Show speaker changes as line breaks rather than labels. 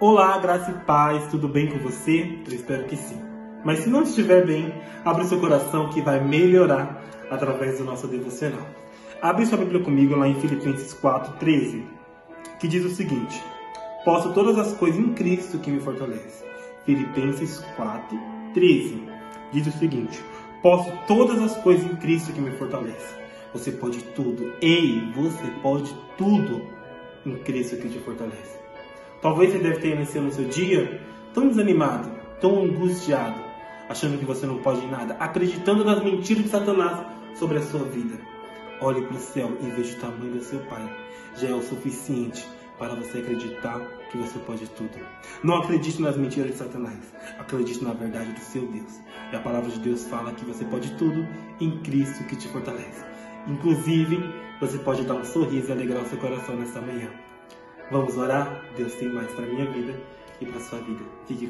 Olá, graça e paz, tudo bem com você? Eu espero que sim. Mas se não estiver bem, abre seu coração que vai melhorar através do nosso devocional. Abre sua Bíblia comigo lá em Filipenses 4:13, que diz o seguinte: Posso todas as coisas em Cristo que me fortalece. Filipenses 4:13 diz o seguinte: Posso todas as coisas em Cristo que me fortalece. Você pode tudo. Ei, você pode tudo em Cristo que te fortalece. Talvez você deve ter iniciado no seu dia tão desanimado, tão angustiado, achando que você não pode nada, acreditando nas mentiras de Satanás sobre a sua vida. Olhe para o céu e veja o tamanho do seu Pai. Já é o suficiente para você acreditar que você pode tudo. Não acredite nas mentiras de Satanás. Acredite na verdade do seu Deus. E a palavra de Deus fala que você pode tudo em Cristo que te fortalece. Inclusive, você pode dar um sorriso e alegrar o seu coração nessa manhã. Vamos orar? Deus tem mais para minha vida e para sua vida. Fique